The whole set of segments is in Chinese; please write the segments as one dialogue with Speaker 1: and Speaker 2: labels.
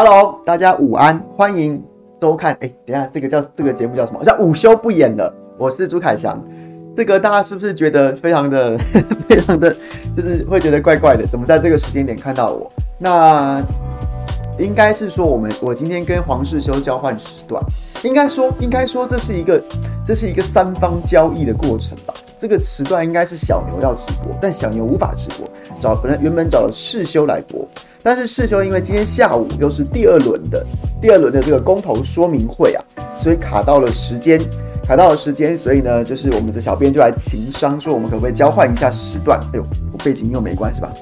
Speaker 1: Hello，大家午安，欢迎收看。哎，等下，这个叫这个节目叫什么？叫午休不演了。我是朱凯翔。这个大家是不是觉得非常的、非常的，就是会觉得怪怪的？怎么在这个时间点看到我？那应该是说，我们我今天跟黄世修交换时段。应该说，应该说，这是一个，这是一个三方交易的过程吧。这个时段应该是小牛要直播，但小牛无法直播，找本来原本找了世修来播，但是世修因为今天下午又是第二轮的第二轮的这个公投说明会啊，所以卡到了时间，卡到了时间，所以呢，就是我们的小编就来情商说，我们可不可以交换一下时段？哎呦，我背景又没关是吧？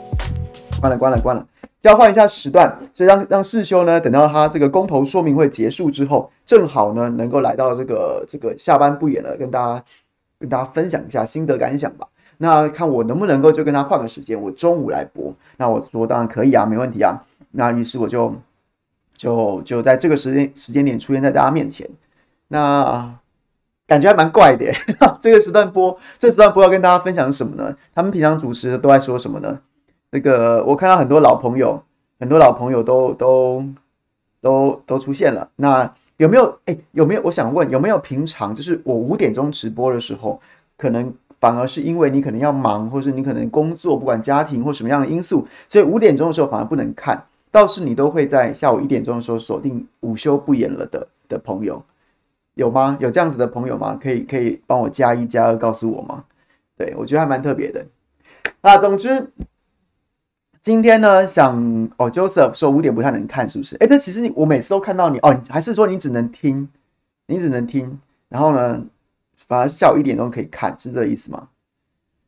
Speaker 1: 关了，关了，关了。交换一下时段，所以让让世修呢，等到他这个公投说明会结束之后，正好呢能够来到这个这个下班不远了，跟大家跟大家分享一下心得感想吧。那看我能不能够就跟他换个时间，我中午来播。那我说当然可以啊，没问题啊。那于是我就就就在这个时间时间点出现在大家面前。那感觉还蛮怪的，这个时段播，这时段播要跟大家分享什么呢？他们平常主持都在说什么呢？那个我看到很多老朋友，很多老朋友都都都都出现了。那有没有？哎，有没有？我想问，有没有平常就是我五点钟直播的时候，可能反而是因为你可能要忙，或是你可能工作，不管家庭或什么样的因素，所以五点钟的时候反而不能看。倒是你都会在下午一点钟的时候锁定午休不演了的的朋友，有吗？有这样子的朋友吗？可以可以帮我加一加二告诉我吗？对，我觉得还蛮特别的。那总之。今天呢，想哦，Joseph 说五点不太能看，是不是？哎，那其实你我每次都看到你哦，还是说你只能听，你只能听，然后呢，反而下午一点钟可以看，是这个意思吗？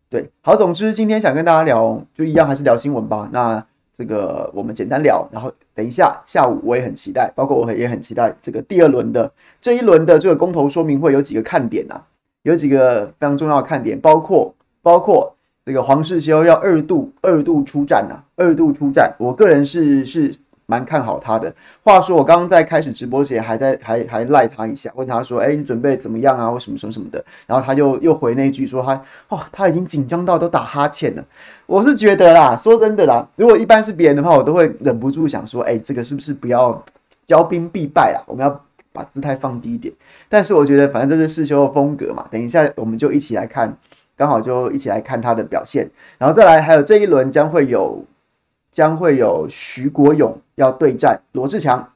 Speaker 1: 对，好，总之今天想跟大家聊，就一样还是聊新闻吧。那这个我们简单聊，然后等一下下午我也很期待，包括我也很期待这个第二轮的这一轮的这个公投说明会有几个看点啊，有几个非常重要的看点，包括包括。这个黄世修要二度二度出战呐、啊，二度出战，我个人是是蛮看好他的。话说我刚刚在开始直播前还在还还赖他一下，问他说：“哎，你准备怎么样啊？或什么什么什么的。”然后他又又回那句说他：“他哦，他已经紧张到都打哈欠了。”我是觉得啦，说真的啦，如果一般是别人的话，我都会忍不住想说：“哎，这个是不是不要骄兵必败啦？我们要把姿态放低一点。”但是我觉得反正这是世修的风格嘛，等一下我们就一起来看。刚好就一起来看他的表现，然后再来还有这一轮将会有将会有徐国勇要对战罗志强，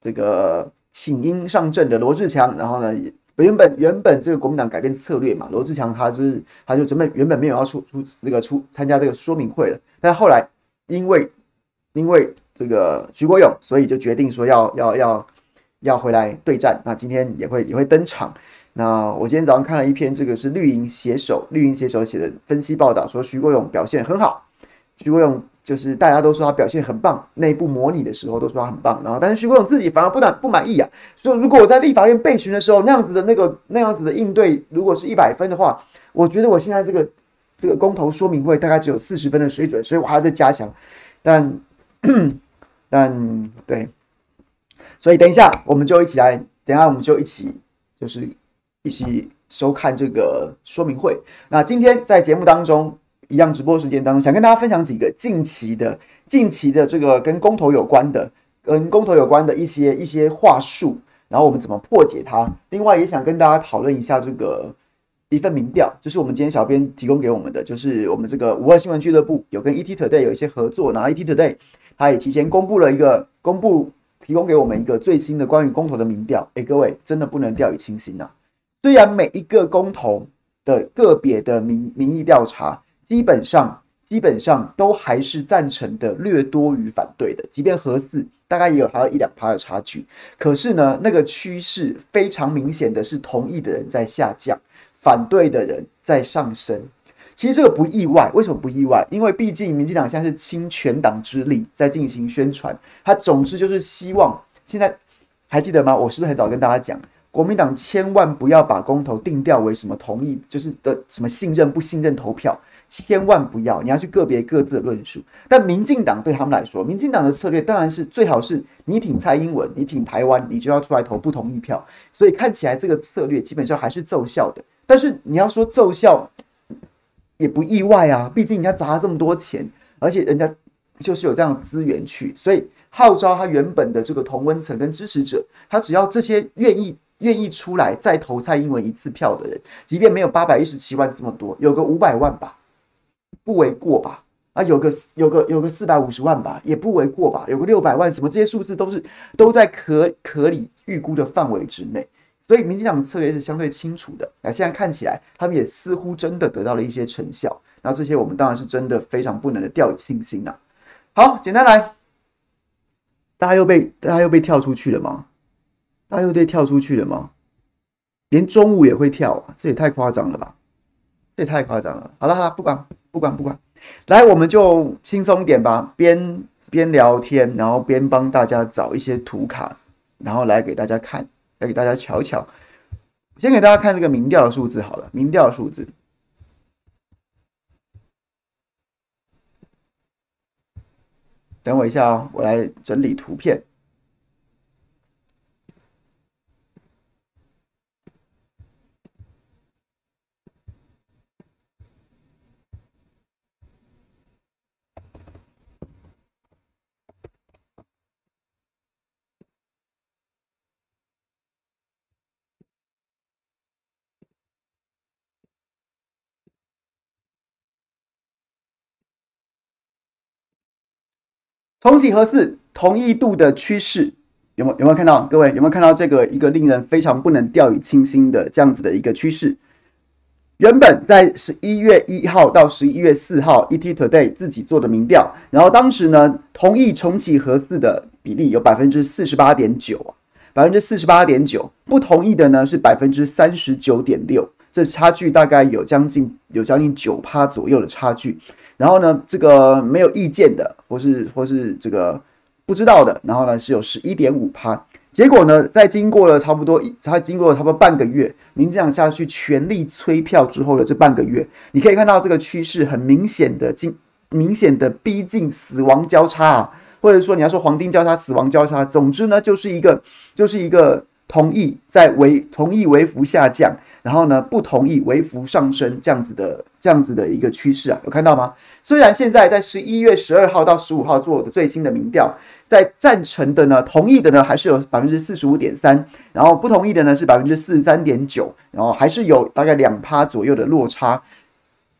Speaker 1: 这个请缨上阵的罗志强，然后呢原本原本这个国民党改变策略嘛，罗志强他就是他就准备原本没有要出出这个出参加这个说明会了，但后来因为因为这个徐国勇，所以就决定说要要要要回来对战，那今天也会也会登场。那我今天早上看了一篇，这个是绿营写手，绿营写手写的分析报道，说徐国勇表现很好。徐国勇就是大家都说他表现很棒，内部模拟的时候都说他很棒，然后但是徐国勇自己反而不满不满意啊，说如果我在立法院备询的时候那样子的那个那样子的应对，如果是一百分的话，我觉得我现在这个这个公投说明会大概只有四十分的水准，所以我还要再加强。但 但对，所以等一下我们就一起来，等一下我们就一起就是。一起收看这个说明会。那今天在节目当中，一样直播时间当中，想跟大家分享几个近期的、近期的这个跟公投有关的、跟公投有关的一些一些话术，然后我们怎么破解它。另外，也想跟大家讨论一下这个一份民调，就是我们今天小编提供给我们的，就是我们这个五二新闻俱乐部有跟 ET Today 有一些合作，然后 ET Today 他也提前公布了一个公布，提供给我们一个最新的关于公投的民调。诶，各位真的不能掉以轻心呐、啊。虽然每一个公投的个别的民民意调查，基本上基本上都还是赞成的略多于反对的，即便核四大概也有还有一两趴的差距。可是呢，那个趋势非常明显的是同意的人在下降，反对的人在上升。其实这个不意外，为什么不意外？因为毕竟民进党现在是倾全党之力在进行宣传，他总之就是希望现在还记得吗？我是不是很早跟大家讲？国民党千万不要把公投定调为什么同意，就是的什么信任不信任投票，千万不要，你要去个别各自的论述。但民进党对他们来说，民进党的策略当然是最好是你挺蔡英文，你挺台湾，你就要出来投不同意票。所以看起来这个策略基本上还是奏效的。但是你要说奏效也不意外啊，毕竟人家砸了这么多钱，而且人家就是有这样的资源去，所以号召他原本的这个同温层跟支持者，他只要这些愿意愿意出来再投蔡英文一次票的人，即便没有八百一十七万这么多，有个五百万吧，不为过吧？啊，有个有个有个四百五十万吧，也不为过吧？有个六百万，什么这些数字都是都在可可理预估的范围之内，所以民进党的策略是相对清楚的。那现在看起来，他们也似乎真的得到了一些成效。那这些我们当然是真的非常不能的掉以轻心呐。好，简单来，大家又被大家又被跳出去了吗？大家又被跳出去了吗？连中午也会跳啊，这也太夸张了吧！这也太夸张了。好了好了，不管不管不管，来，我们就轻松一点吧，边边聊天，然后边帮大家找一些图卡，然后来给大家看，来给大家瞧瞧。先给大家看这个民调的数字好了，民调数字。等我一下哦，我来整理图片。重启核四同意度的趋势有没有有没有看到？各位有没有看到这个一个令人非常不能掉以轻心的这样子的一个趋势？原本在十一月一号到十一月四号，ET Today 自己做的民调，然后当时呢同意重启核四的比例有百分之四十八点九啊，百分之四十八点九，不同意的呢是百分之三十九点六，这差距大概有将近有将近九趴左右的差距。然后呢，这个没有意见的，或是或是这个不知道的，然后呢是有十一点五趴。结果呢，在经过了差不多，才经过了差不多半个月，民进党下去全力催票之后的这半个月，你可以看到这个趋势很明显的进，明显的逼近死亡交叉啊，或者说你要说黄金交叉、死亡交叉，总之呢，就是一个就是一个同意在微同意微幅下降。然后呢，不同意微幅上升这样子的这样子的一个趋势啊，有看到吗？虽然现在在十一月十二号到十五号做的最新的民调，在赞成的呢，同意的呢还是有百分之四十五点三，然后不同意的呢是百分之四十三点九，然后还是有大概两趴左右的落差，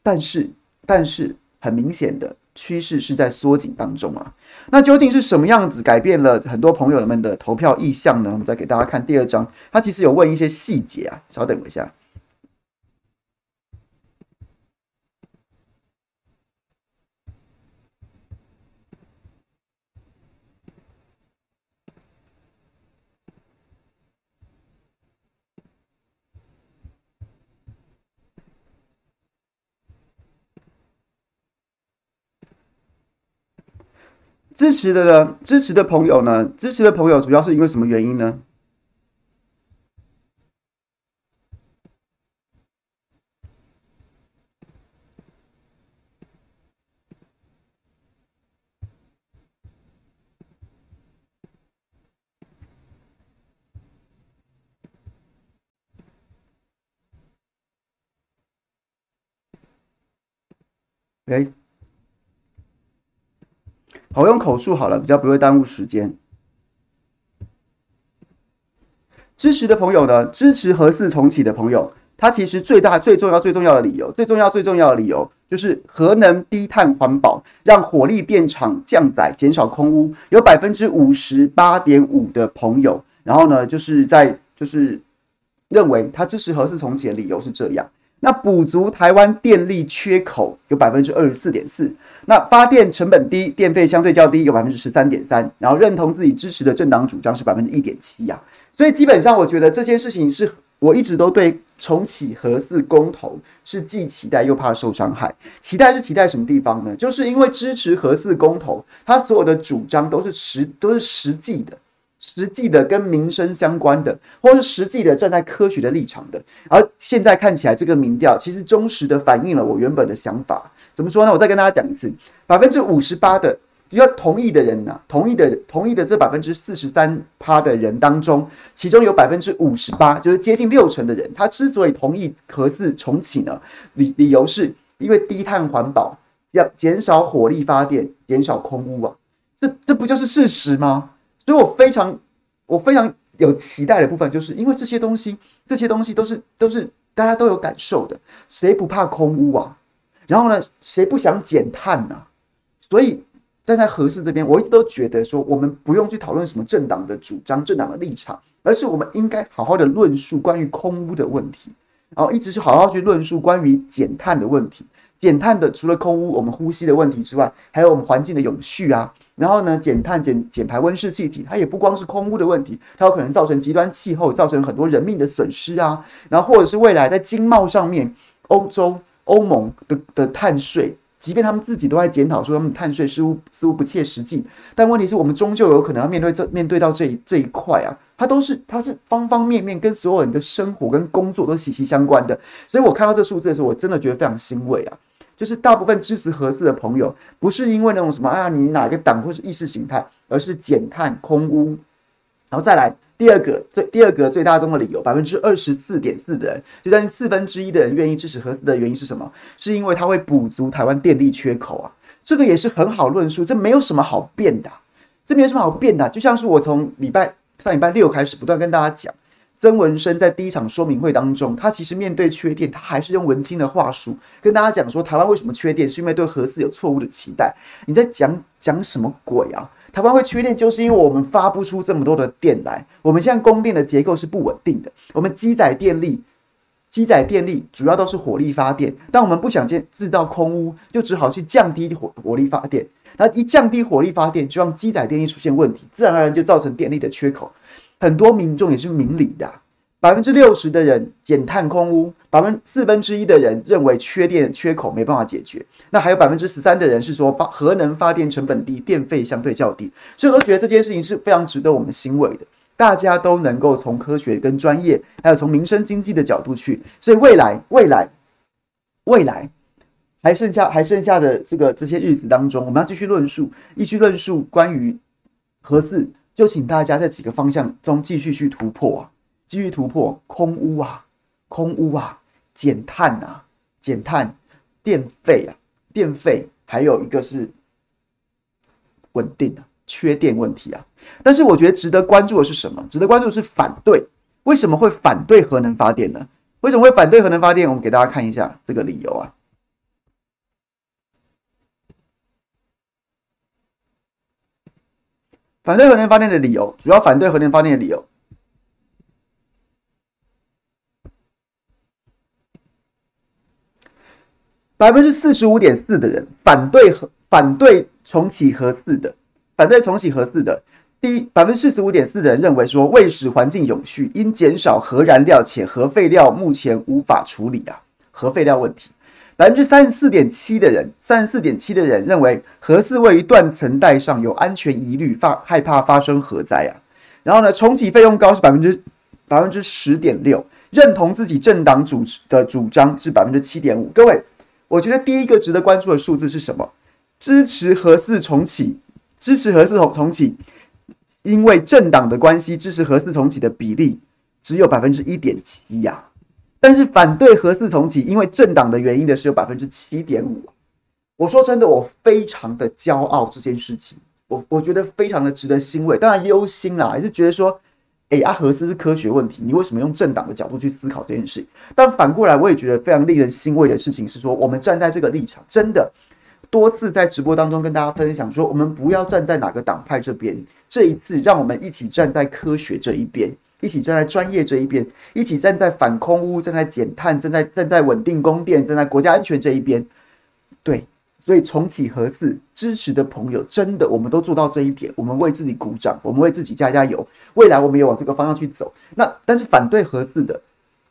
Speaker 1: 但是但是很明显的趋势是在缩紧当中啊。那究竟是什么样子改变了很多朋友们的投票意向呢？我们再给大家看第二章，他其实有问一些细节啊，稍等我一下。支持的呢？支持的朋友呢？支持的朋友主要是因为什么原因呢？哎。口述好了，比较不会耽误时间。支持的朋友呢？支持核四重启的朋友，他其实最大、最重要、最重要的理由，最重要、最重要的理由就是核能低碳环保，让火力电厂降载，减少空污。有百分之五十八点五的朋友，然后呢，就是在就是认为他支持核四重启的理由是这样。那补足台湾电力缺口有百分之二十四点四，那发电成本低，电费相对较低有百分之十三点三，然后认同自己支持的政党主张是百分之一点七呀，所以基本上我觉得这件事情是我一直都对重启核四公投是既期待又怕受伤害。期待是期待什么地方呢？就是因为支持核四公投，他所有的主张都是实都是实际的。实际的跟民生相关的，或是实际的站在科学的立场的，而现在看起来这个民调其实忠实的反映了我原本的想法。怎么说呢？我再跟大家讲一次，百分之五十八的比较同意的人呢、同意的同意的这百分之四十三趴的人当中，其中有百分之五十八，就是接近六成的人，他之所以同意核四重启呢，理理由是因为低碳环保。要减少火力发电，减少空污啊，这这不就是事实吗？所以我非常我非常有期待的部分，就是因为这些东西，这些东西都是都是大家都有感受的，谁不怕空污啊？然后呢，谁不想减碳呢、所以站在核四这边，我一直都觉得说，我们不用去讨论什么政党的主张、政党的立场，而是我们应该好好的论述关于空污的问题，然后一直去好好去论述关于减碳的问题。减碳的除了空污，我们呼吸的问题之外，还有我们环境的永续啊。然后呢，减碳减减排温室气体，它也不光是空污的问题，它有可能造成极端气候，造成很多人命的损失啊。然后或者是未来在经贸上面，欧洲欧盟的的碳税，即便他们自己都在检讨说他们碳税似乎似乎不切实际，但问题是我们终究有可能要面对这面对到这一这一块啊。它都是它是方方面面跟所有人的生活跟工作都息息相关的。所以我看到这数字的时候，我真的觉得非常欣慰啊。就是大部分支持核四的朋友，不是因为那种什么啊，你哪个党或是意识形态，而是减碳空污。然后再来第二个最第二个最大宗的理由，百分之二十四点四的人，就将近四分之一的人愿意支持核四的原因是什么？是因为它会补足台湾电力缺口啊。这个也是很好论述，这没有什么好辩的，这没有什么好辩的。就像是我从礼拜上礼拜六开始不断跟大家讲。曾文生在第一场说明会当中，他其实面对缺电，他还是用文青的话术跟大家讲说，台湾为什么缺电，是因为对核四有错误的期待。你在讲讲什么鬼啊？台湾会缺电，就是因为我们发不出这么多的电来。我们现在供电的结构是不稳定的，我们机载电力，机载电力主要都是火力发电，但我们不想建制造空污，就只好去降低火火力发电。那一降低火力发电，就让机载电力出现问题，自然而然就造成电力的缺口。很多民众也是明理的，百分之六十的人减碳空污，百分四分之一的人认为缺电缺口没办法解决，那还有百分之十三的人是说发核能发电成本低，电费相对较低，所以我都觉得这件事情是非常值得我们欣慰的。大家都能够从科学跟专业，还有从民生经济的角度去，所以未来未来未来还剩下还剩下的这个这些日子当中，我们要继续论述，继续论述关于核四。就请大家在几个方向中继续去突破啊，继续突破空污啊，空污啊，减碳啊，减碳，电费啊，电费，还有一个是稳定的缺电问题啊。但是我觉得值得关注的是什么？值得关注的是反对。为什么会反对核能发电呢？为什么会反对核能发电？我们给大家看一下这个理由啊。反对核能发电的理由，主要反对核能发电的理由，百分之四十五点四的人反对核反对重启核四的，反对重启核四的，第一百分之四十五点四的人认为说，为使环境永续，应减少核燃料，且核废料目前无法处理啊，核废料问题。百分之三十四点七的人，三十四点七的人认为核四位于断层带上，有安全疑虑，发害怕发生核灾啊。然后呢，重启费用高是百分之百分之十点六，认同自己政党主的主张是百分之七点五。各位，我觉得第一个值得关注的数字是什么？支持核四重启，支持核四重重启，因为政党的关系，支持核四重启的比例只有百分之一点七呀。但是反对核四重启，因为政党的原因的是有百分之七点五。我说真的，我非常的骄傲这件事情，我我觉得非常的值得欣慰，当然忧心啦，还是觉得说，哎、欸，啊，核四是科学问题，你为什么用政党的角度去思考这件事？但反过来，我也觉得非常令人欣慰的事情是说，我们站在这个立场，真的多次在直播当中跟大家分享说，我们不要站在哪个党派这边，这一次让我们一起站在科学这一边。一起站在专业这一边，一起站在反空污、站在减碳、站在站在稳定供电、站在国家安全这一边。对，所以重启核四支持的朋友，真的我们都做到这一点，我们为自己鼓掌，我们为自己加加油。未来我们也往这个方向去走。那但是反对核四的，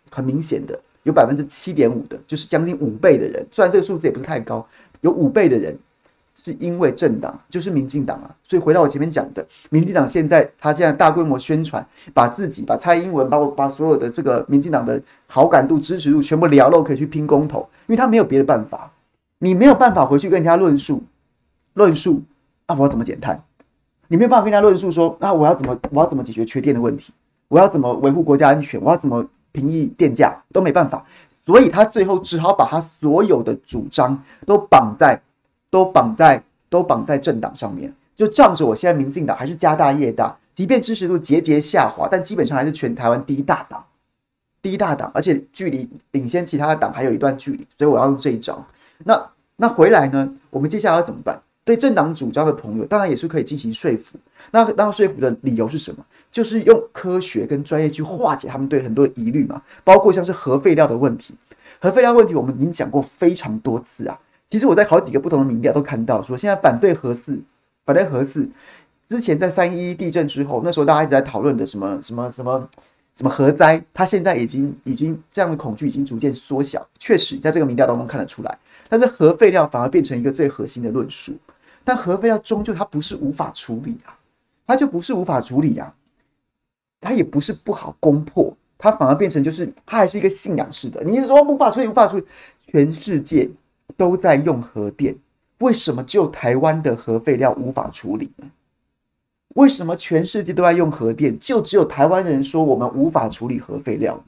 Speaker 1: 很明显的有百分之七点五的，就是将近五倍的人，虽然这个数字也不是太高，有五倍的人。是因为政党就是民进党啊，所以回到我前面讲的，民进党现在他现在大规模宣传，把自己把蔡英文把我把所有的这个民进党的好感度支持度全部聊漏，可以去拼公投，因为他没有别的办法，你没有办法回去跟人家论述论述啊，我要怎么减碳？你没有办法跟人家论述说啊，我要怎么我要怎么解决缺电的问题？我要怎么维护国家安全？我要怎么平抑电价？都没办法，所以他最后只好把他所有的主张都绑在。都绑在都绑在政党上面，就仗着我现在民进党还是家大业大，即便支持度节节下滑，但基本上还是全台湾第一大党，第一大党，而且距离领先其他的党还有一段距离，所以我要用这一招。那那回来呢？我们接下来要怎么办？对政党主张的朋友，当然也是可以进行说服。那那说服的理由是什么？就是用科学跟专业去化解他们对很多疑虑嘛，包括像是核废料的问题。核废料问题我们已经讲过非常多次啊。其实我在好几个不同的民调都看到说，现在反对核四，反对核四。之前在三一地震之后，那时候大家一直在讨论的什么什么什么什么核灾，它现在已经已经这样的恐惧已经逐渐缩小。确实在这个民调当中看得出来，但是核废料反而变成一个最核心的论述。但核废料终究它不是无法处理啊，它就不是无法处理啊，它也不是不好攻破，它反而变成就是它还是一个信仰式的。你是说无法处理，无法处理？全世界都在用核电，为什么就台湾的核废料无法处理呢？为什么全世界都在用核电，就只有台湾人说我们无法处理核废料？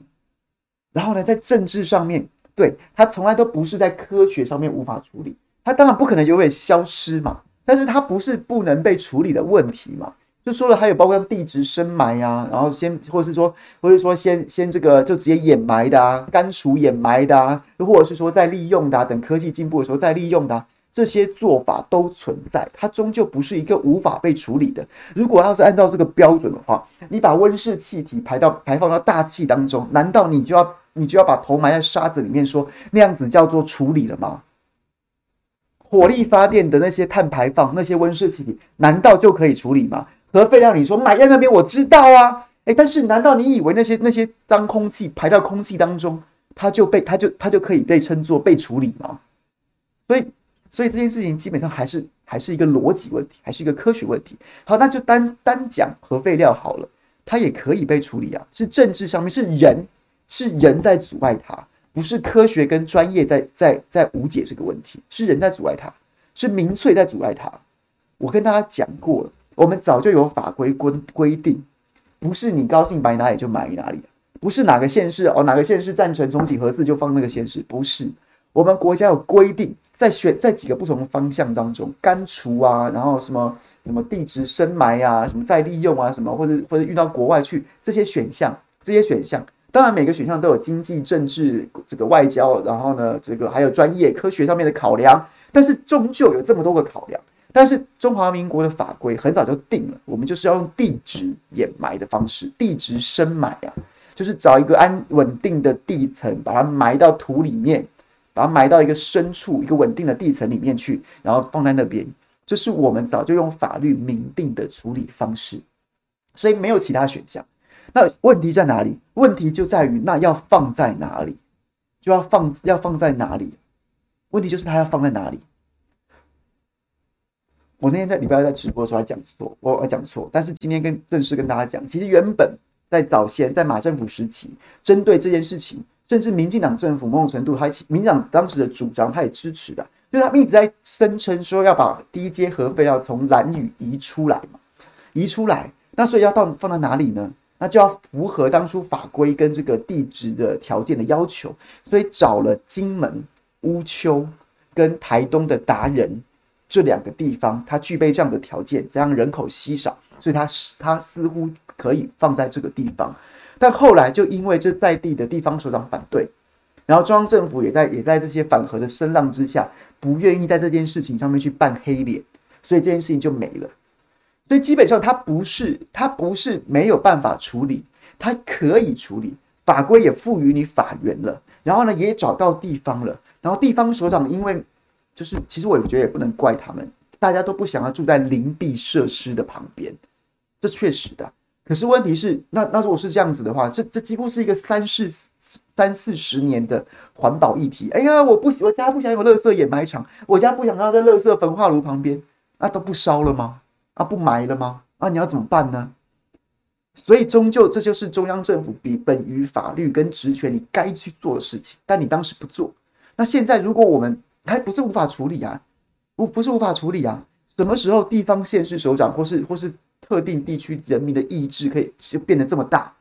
Speaker 1: 然后呢，在政治上面，对，它从来都不是在科学上面无法处理，它当然不可能永远消失嘛。但是它不是不能被处理的问题嘛？就说了，还有包括地质深埋啊，然后先，或者是说，或者说先先这个就直接掩埋的啊，干除掩埋的啊，又或者是说再利用的啊，等科技进步的时候再利用的啊，这些做法都存在，它终究不是一个无法被处理的。如果要是按照这个标准的话，你把温室气体排到排放到大气当中，难道你就要你就要把头埋在沙子里面说那样子叫做处理了吗？火力发电的那些碳排放、那些温室气体，难道就可以处理吗？核废料，你说埋在那边，我知道啊，诶，但是难道你以为那些那些脏空气排到空气当中，它就被它就它就可以被称作被处理吗？所以，所以这件事情基本上还是还是一个逻辑问题，还是一个科学问题。好，那就单单讲核废料好了，它也可以被处理啊，是政治上面是人是人在阻碍它。不是科学跟专业在在在无解这个问题，是人在阻碍它，是民粹在阻碍它。我跟大家讲过了，我们早就有法规规规定，不是你高兴埋哪里就埋哪里，不是哪个县市哦，哪个县市赞成重启核四就放那个县市，不是。我们国家有规定，在选在几个不同方向当中，干除啊，然后什么什么地质深埋啊，什么再利用啊，什么或者或者运到国外去这些选项，这些选项。当然，每个选项都有经济、政治、这个外交，然后呢，这个还有专业科学上面的考量。但是终究有这么多个考量。但是中华民国的法规很早就定了，我们就是要用地质掩埋的方式，地质深埋啊，就是找一个安稳定的地层，把它埋到土里面，把它埋到一个深处、一个稳定的地层里面去，然后放在那边。这是我们早就用法律明定的处理方式，所以没有其他选项。那问题在哪里？问题就在于那要放在哪里，就要放要放在哪里？问题就是它要放在哪里？我那天在礼拜二在直播的时候还讲错，我我讲错，但是今天跟正式跟大家讲，其实原本在早先在马政府时期，针对这件事情，甚至民进党政府某种程度还民进党当时的主张，他也支持的，就是他们一直在声称说要把低阶核废料从兰屿移出来嘛，移出来，那所以要到放在哪里呢？那就要符合当初法规跟这个地质的条件的要求，所以找了金门、乌丘跟台东的达人这两个地方，它具备这样的条件，这样人口稀少，所以它它似乎可以放在这个地方。但后来就因为这在地的地方首长反对，然后中央政府也在也在这些反核的声浪之下，不愿意在这件事情上面去扮黑脸，所以这件事情就没了。所以基本上，它不是它不是没有办法处理，它可以处理。法规也赋予你法源了，然后呢，也找到地方了。然后地方首长因为就是，其实我也觉得也不能怪他们，大家都不想要住在邻避设施的旁边，这确实的。可是问题是，那那如果是这样子的话，这这几乎是一个三四三四十年的环保议题。哎呀，我不我家不想有垃圾掩埋场，我家不想要在垃圾焚化炉旁边，那都不烧了吗？啊，不埋了吗？啊，你要怎么办呢？所以终究这就是中央政府比本于法律跟职权你该去做的事情，但你当时不做。那现在如果我们还不是无法处理啊，不不是无法处理啊，什么时候地方县市首长或是或是特定地区人民的意志可以就变得这么大？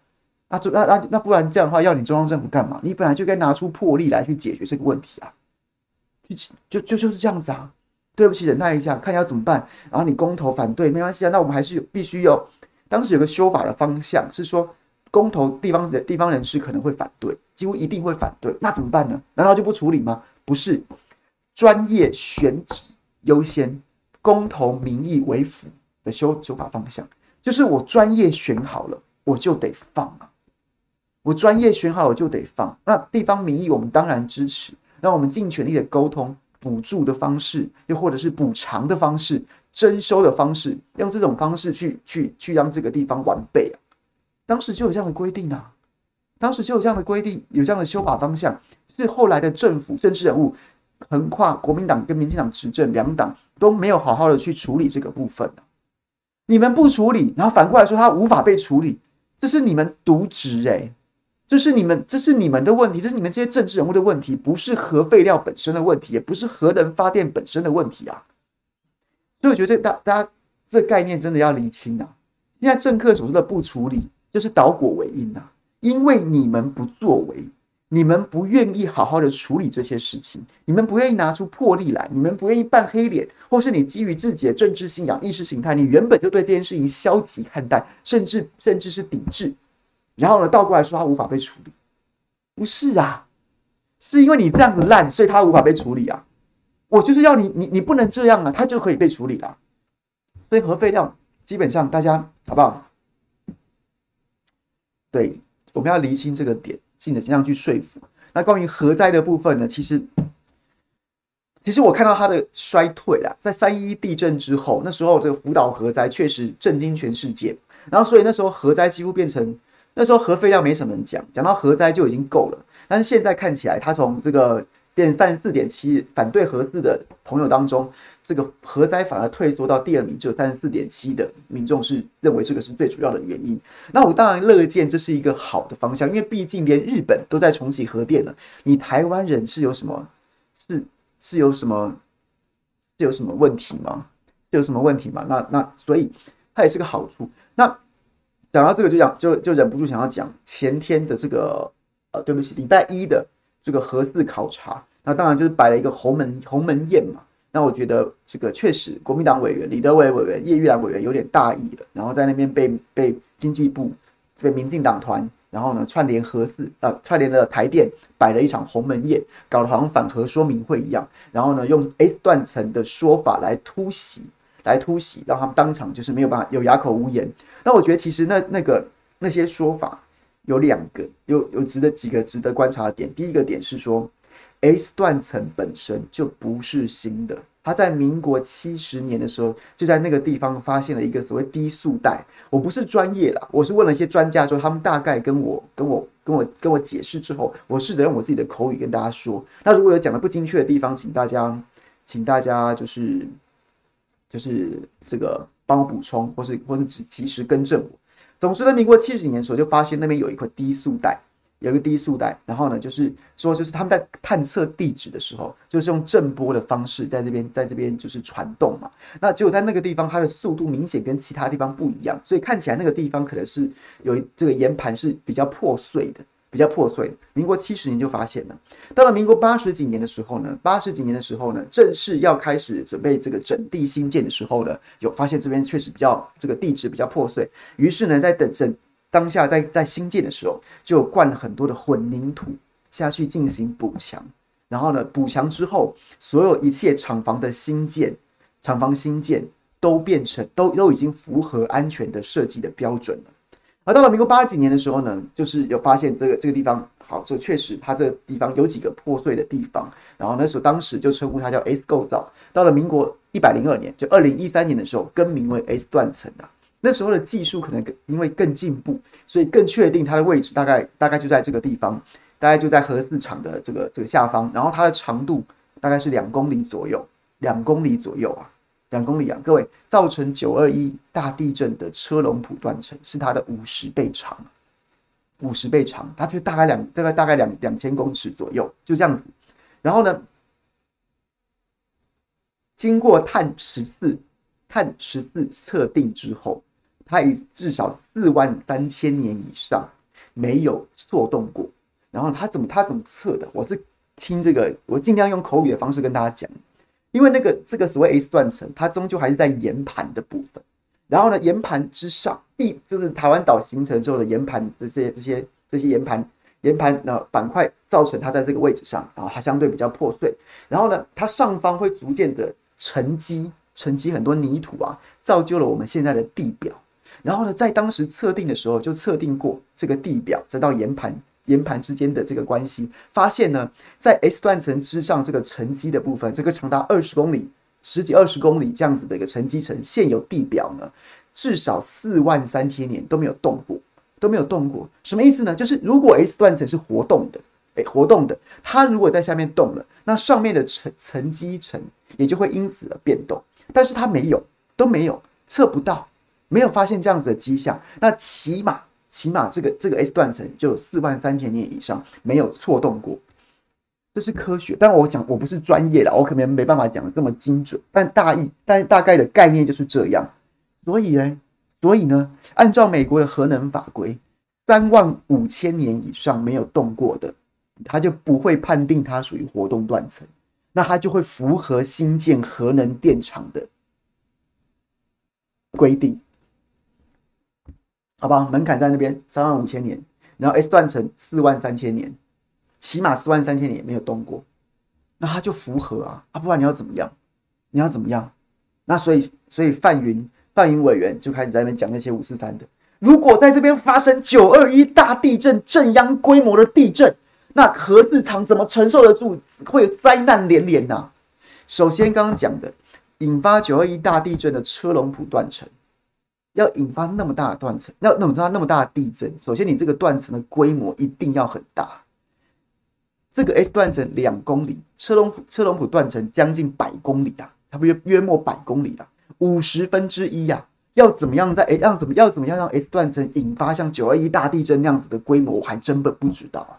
Speaker 1: 那就那那那不然这样的话，要你中央政府干嘛？你本来就该拿出魄力来去解决这个问题啊！就就就就是这样子啊。对不起，忍耐一下，看你要怎么办。然后你公投反对，没关系啊，那我们还是有必须有。当时有个修法的方向是说，公投地方的地方人士可能会反对，几乎一定会反对，那怎么办呢？难道就不处理吗？不是，专业选址优先，公投民意为辅的修修法方向，就是我专业选好了，我就得放啊。我专业选好，我就得放。那地方民意，我们当然支持。那我们尽全力的沟通，补助的方式，又或者是补偿的方式、征收的方式，用这种方式去去去让这个地方完备啊。当时就有这样的规定啊，当时就有这样的规定，有这样的修法方向。是后来的政府政治人物横跨国民党跟民进党执政两党都没有好好的去处理这个部分。你们不处理，然后反过来说他无法被处理，这是你们渎职诶。这是你们，这是你们的问题，这是你们这些政治人物的问题，不是核废料本身的问题，也不是核能发电本身的问题啊。所以我觉得这大大家这概念真的要厘清啊。现在政客所说的不处理，就是倒果为因啊。因为你们不作为，你们不愿意好好的处理这些事情，你们不愿意拿出魄力来，你们不愿意扮黑脸，或是你基于自己的政治信仰、意识形态，你原本就对这件事情消极看待，甚至甚至是抵制。然后呢，倒过来说他无法被处理，不是啊，是因为你这样子烂，所以他无法被处理啊。我就是要你，你你不能这样啊，他就可以被处理了。所以核废料基本上大家好不好？对，我们要厘清这个点，尽的尽量去说服。那关于核灾的部分呢，其实其实我看到它的衰退啊，在三一地震之后，那时候这个福岛核灾确实震惊全世界，然后所以那时候核灾几乎变成。那时候核废料没什么人讲，讲到核灾就已经够了。但是现在看起来，它从这个变三十四点七反对核四的朋友当中，这个核灾反而退缩到第二名，只有三十四点七的民众是认为这个是最主要的原因。那我当然乐见这是一个好的方向，因为毕竟连日本都在重启核电了，你台湾人是有什么是是有什么是有什么问题吗？是有什么问题吗？那那所以它也是个好处。那。讲到这个就讲就就忍不住想要讲前天的这个呃，对不起，礼拜一的这个核四考察，那当然就是摆了一个鸿门鸿门宴嘛。那我觉得这个确实国民党委员李德伟委员、叶玉兰委员有点大意了，然后在那边被被经济部被民进党团，然后呢串联核四呃串联了台电摆了一场鸿门宴，搞得好像反核说明会一样，然后呢用 A 断层的说法来突袭。来突袭，让他们当场就是没有办法有哑口无言。那我觉得其实那那个那些说法有两个，有有值得几个值得观察的点。第一个点是说，S 断层本身就不是新的，它在民国七十年的时候就在那个地方发现了一个所谓低速带。我不是专业啦，我是问了一些专家之后，他们大概跟我跟我跟我跟我解释之后，我试着用我自己的口语跟大家说。那如果有讲的不精确的地方，请大家请大家就是。就是这个帮我补充，或是或是及及时更正我。总之呢，民国七十几年的时候就发现那边有一块低速带，有一个低速带。然后呢，就是说，就是他们在探测地质的时候，就是用震波的方式在这边，在这边就是传动嘛。那只有在那个地方，它的速度明显跟其他地方不一样，所以看起来那个地方可能是有这个岩盘是比较破碎的。比较破碎，民国七十年就发现了。到了民国八十几年的时候呢，八十几年的时候呢，正式要开始准备这个整地新建的时候呢，有发现这边确实比较这个地质比较破碎。于是呢，在等整当下在在新建的时候，就灌了很多的混凝土下去进行补强。然后呢，补强之后，所有一切厂房的新建，厂房新建都变成都都已经符合安全的设计的标准了。而到了民国八几年的时候呢，就是有发现这个这个地方，好，这确实它这个地方有几个破碎的地方，然后那时候当时就称呼它叫 S 构造。到了民国一百零二年，就二零一三年的时候，更名为 S 断层啊。那时候的技术可能更因为更进步，所以更确定它的位置大概大概就在这个地方，大概就在核四厂的这个这个下方，然后它的长度大概是两公里左右，两公里左右啊。两公里啊，各位，造成九二一大地震的车龙埔断层是它的五十倍长，五十倍长，它就大概两大概大概两两千公尺左右，就这样子。然后呢，经过碳十四碳十四测定之后，它已至少四万三千年以上没有错动过。然后它怎么它怎么测的？我是听这个，我尽量用口语的方式跟大家讲。因为那个这个所谓 S 断层，它终究还是在岩盘的部分。然后呢，岩盘之上，地就是台湾岛形成之后的岩盘这些这些这些岩盘岩盘的板块，造成它在这个位置上，然后它相对比较破碎。然后呢，它上方会逐渐的沉积，沉积很多泥土啊，造就了我们现在的地表。然后呢，在当时测定的时候，就测定过这个地表再到岩盘岩盘之间的这个关系，发现呢，在 S 断层之上这个沉积的部分，这个长达二十公里、十几二十公里这样子的一个沉积层，现有地表呢，至少四万三千年都没有动过，都没有动过。什么意思呢？就是如果 S 断层是活动的，诶，活动的，它如果在下面动了，那上面的沉沉积层也就会因此而变动。但是它没有，都没有，测不到。没有发现这样子的迹象，那起码起码这个这个 S 断层就有四万三千年以上没有错动过，这是科学。但我讲我不是专业的，我可能没办法讲的这么精准，但大意但大概的概念就是这样。所以呢，所以呢，按照美国的核能法规，三万五千年以上没有动过的，它就不会判定它属于活动断层，那它就会符合新建核能电厂的规定。好吧，门槛在那边三万五千年，然后 S 断层四万三千年，起码四万三千年没有动过，那它就符合啊，啊，不然你要怎么样？你要怎么样？那所以，所以范云范云委员就开始在那边讲那些五四三的，如果在这边发生九二一大地震，震央规模的地震，那核电厂怎么承受得住？会有灾难连连呐、首先，刚刚讲的引发九二一大地震的车龙普断层。要引发那么大的断层，要那么大那么大的地震，首先你这个断层的规模一定要很大。这个 S 断层两公里，车龙车龙埔断层将近百公里啊，差不多约莫百公里啊，五十分之一呀。要怎么样在哎让怎么要怎么样让 S 断层引发像九二一大地震那样子的规模，我还真的不知道啊，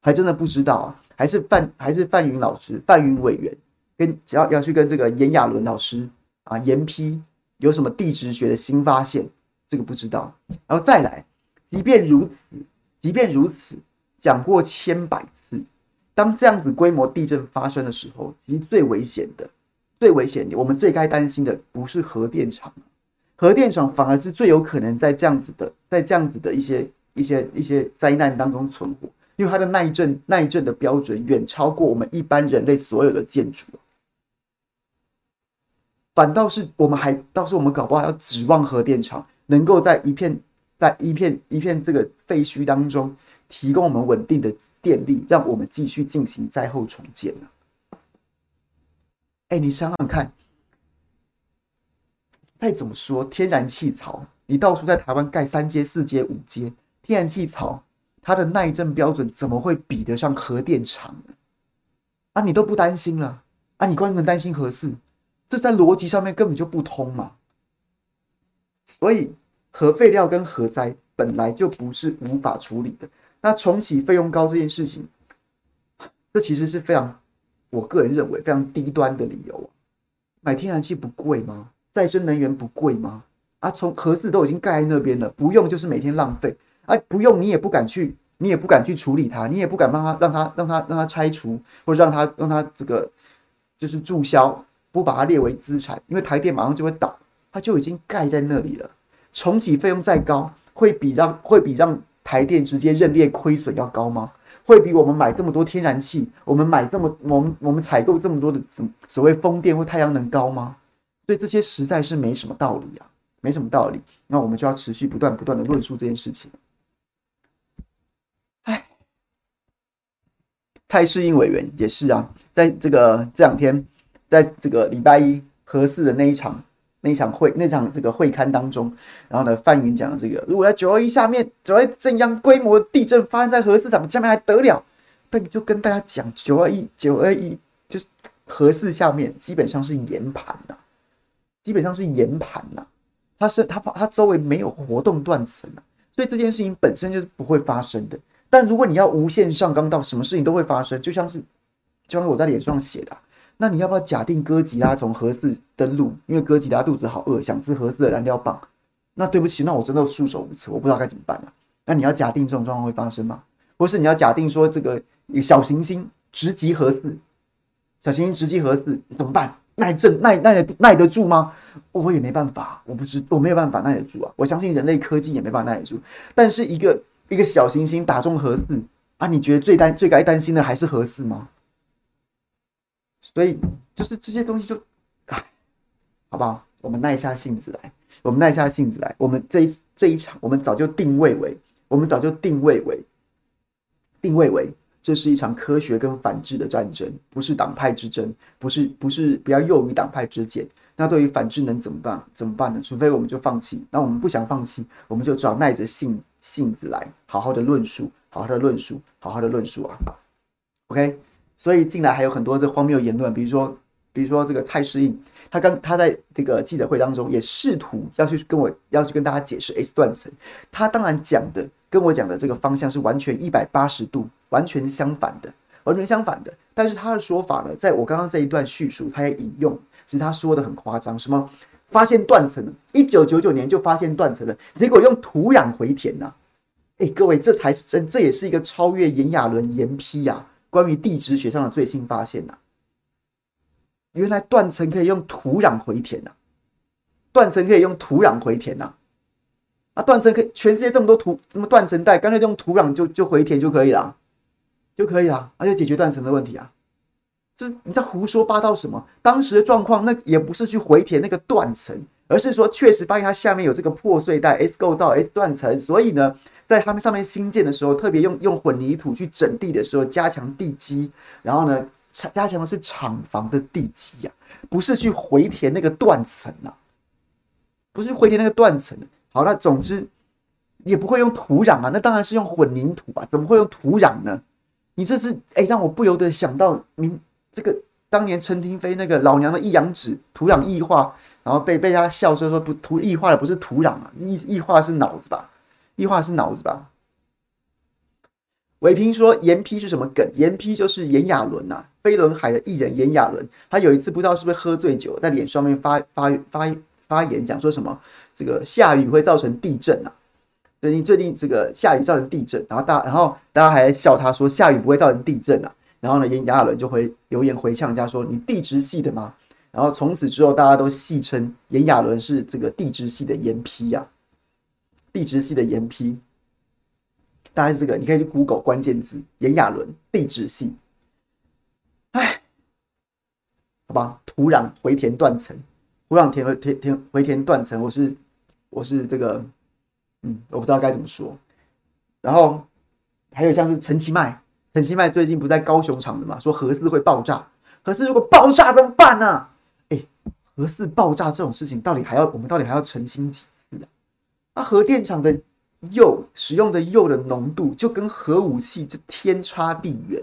Speaker 1: 还真的不知道啊。还是范还是范云老师范云委员跟只要要去跟这个严亚伦老师啊严批。有什么地质学的新发现？这个不知道。然后再来，即便如此，即便如此，讲过千百次，当这样子规模地震发生的时候，其实最危险的、最危险的，我们最该担心的不是核电厂，核电厂反而是最有可能在这样子的、在这样子的一些、一些、一些灾难当中存活，因为它的耐震、耐震的标准远超过我们一般人类所有的建筑。反倒是我们还，倒是我们搞不好要指望核电厂能够在一片，在一片一片这个废墟当中提供我们稳定的电力，让我们继续进行灾后重建呢？哎，你想想看，再怎么说天然气槽，你到处在台湾盖三阶、四阶、五阶，天然气槽它的耐震标准怎么会比得上核电厂呢？啊，你都不担心了啊？你光能担心核事？这在逻辑上面根本就不通嘛，所以核废料跟核灾本来就不是无法处理的。那重启费用高这件事情，这其实是非常，我个人认为非常低端的理由。买天然气不贵吗？再生能源不贵吗？啊，从盒子都已经盖在那边了，不用就是每天浪费啊，不用你也不敢去，你也不敢去处理它，你也不敢帮他让它让它让它拆除，或者让它让它这个就是注销。不把它列为资产，因为台电马上就会倒，它就已经盖在那里了。重启费用再高，会比让会比让台电直接认列亏损要高吗？会比我们买这么多天然气，我们买这么我们我们采购这么多的所谓风电或太阳能高吗？所以这些实在是没什么道理啊，没什么道理。那我们就要持续不断不断的论述这件事情。哎，蔡适应委员也是啊，在这个这两天。在这个礼拜一核四的那一场那一场会那场这个会刊当中，然后呢，范云讲的这个，如果在九二一下面，九二一这样规模地震发生在核四场下面还得了？但就跟大家讲，九二一九二一就是核四下面基本上是岩盘呐，基本上是岩盘呐，它是它它周围没有活动断层啊，所以这件事情本身就是不会发生的。但如果你要无限上纲到什么事情都会发生，就像是就像我在脸上写的。那你要不要假定哥吉拉从核四登陆？因为哥吉拉肚子好饿，想吃核四的燃料棒。那对不起，那我真的束手无策，我不知道该怎么办了。那你要假定这种状况会发生吗？或是你要假定说这个小行星直击核四，小行星直击核四怎么办？耐震耐耐得耐得住吗？我也没办法，我不知我没有办法耐得住啊！我相信人类科技也没办法耐得住。但是一个一个小行星打中核四啊，你觉得最担最该担心的还是核四吗？所以就是这些东西就，唉，好不好？我们耐下性子来，我们耐下性子来。我们这一这一场，我们早就定位为，我们早就定位为，定位为。这是一场科学跟反智的战争，不是党派之争，不是不是不要诱于党派之见。那对于反智能怎么办？怎么办呢？除非我们就放弃。那我们不想放弃，我们就只好耐着性性子来，好好的论述，好好的论述，好好的论述啊。OK，所以近来还有很多这荒谬言论，比如说比如说这个蔡适应，他刚他在这个记者会当中也试图要去跟我要去跟大家解释 S 断层，他当然讲的跟我讲的这个方向是完全一百八十度。完全相反的，完全相反的。但是他的说法呢，在我刚刚这一段叙述，他也引用，其实他说的很夸张，什么发现断层，一九九九年就发现断层了，结果用土壤回填呐、啊。哎，各位，这才是真，这也是一个超越炎亚纶延批啊，关于地质学上的最新发现呐、啊。原来断层可以用土壤回填呐、啊，断层可以用土壤回填呐、啊。啊，断层可以，全世界这么多土，那么断层带，干脆用土壤就就回填就可以了。就可以了，而且解决断层的问题啊！这你在胡说八道什么？当时的状况，那也不是去回填那个断层，而是说确实发现它下面有这个破碎带 S 构造 S 断层，所以呢，在他们上面新建的时候，特别用用混凝土去整地的时候，加强地基，然后呢，加强的是厂房的地基、啊，不是去回填那个断层啊，不是回填那个断层。好，那总之也不会用土壤啊，那当然是用混凝土啊，怎么会用土壤呢？你这是哎、让我不由得想到明这个当年陈廷妃那个老娘的一阳指土壤异化，然后被被他笑说说不土异化的不是土壤啊，异异化是脑子吧？异化是脑子吧？伟平说延批是什么梗？延批就是炎亚纶呐，飞轮海的艺人炎亚纶，他有一次不知道是不是喝醉酒，在脸上面发发发发言讲说什么这个下雨会造成地震啊。最近最近这个下雨造成地震，然后大然后大家还在笑他说下雨不会造成地震啊，然后呢，炎亚纶就会留言回呛人家说你地质系的吗？然后从此之后大家都戏称炎亚纶是这个地质系的延批呀，地质系的延批，大概是这个，你可以去 Google 关键字炎亚纶地质系，哎，好吧，土壤回填断层，土壤填回填填回填断层，我是我是这个。嗯，我不知道该怎么说。然后还有像是陈其迈，陈其迈最近不在高雄场的嘛，说核四会爆炸。可是如果爆炸怎么办呢？啊？哎，核四爆炸这种事情，到底还要我们到底还要澄清几次啊？那核电厂的铀使用的铀的浓度，就跟核武器就天差地远，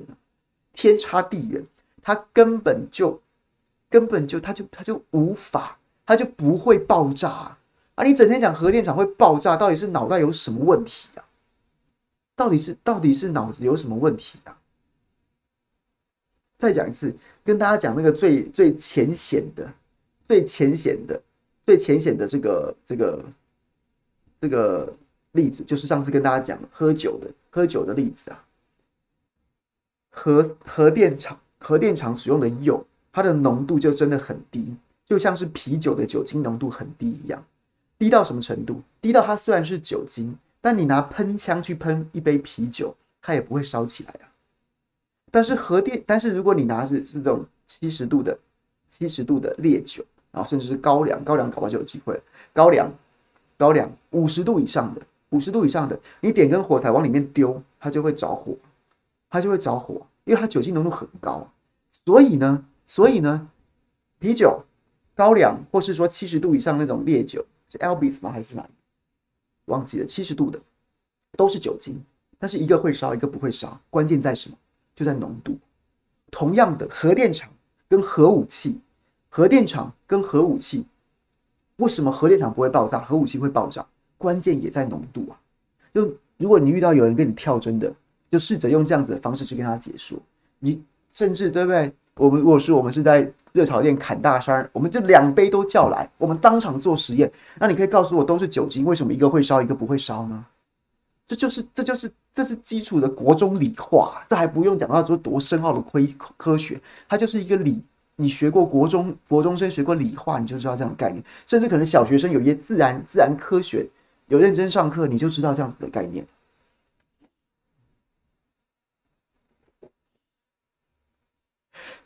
Speaker 1: 天差地远，它根本就根本就它就它就无法，它就不会爆炸啊。啊！你整天讲核电厂会爆炸，到底是脑袋有什么问题啊？到底是到底是脑子有什么问题啊？再讲一次，跟大家讲那个最最浅显的、最浅显的、最浅显的这个这个这个例子，就是上次跟大家讲喝酒的喝酒的例子啊。核核电厂核电厂使用的铀，它的浓度就真的很低，就像是啤酒的酒精浓度很低一样。低到什么程度？低到它虽然是酒精，但你拿喷枪去喷一杯啤酒，它也不会烧起来啊。但是核电，但是如果你拿着这种七十度的、七十度的烈酒，然后甚至是高粱，高粱搞不好就有机会。高粱，高粱五十度以上的，五十度以上的，你点根火柴往里面丢，它就会着火，它就会着火，因为它酒精浓度很高。所以呢，所以呢，啤酒、高粱，或是说七十度以上那种烈酒。是 Albis 吗？还是哪里？忘记了。七十度的都是酒精，但是一个会烧，一个不会烧。关键在什么？就在浓度。同样的，核电厂跟核武器，核电厂跟核武器，为什么核电厂不会爆炸，核武器会爆炸？关键也在浓度啊。就如果你遇到有人跟你跳针的，就试着用这样子的方式去跟他解说。你甚至对不对？我们如果是我们是在热炒店砍大山，我们就两杯都叫来，我们当场做实验。那你可以告诉我，都是酒精，为什么一个会烧，一个不会烧呢？这就是这就是这是基础的国中理化，这还不用讲到说多深奥的科科学，它就是一个理。你学过国中国中生学过理化，你就知道这样的概念。甚至可能小学生有一些自然自然科学有认真上课，你就知道这样的概念。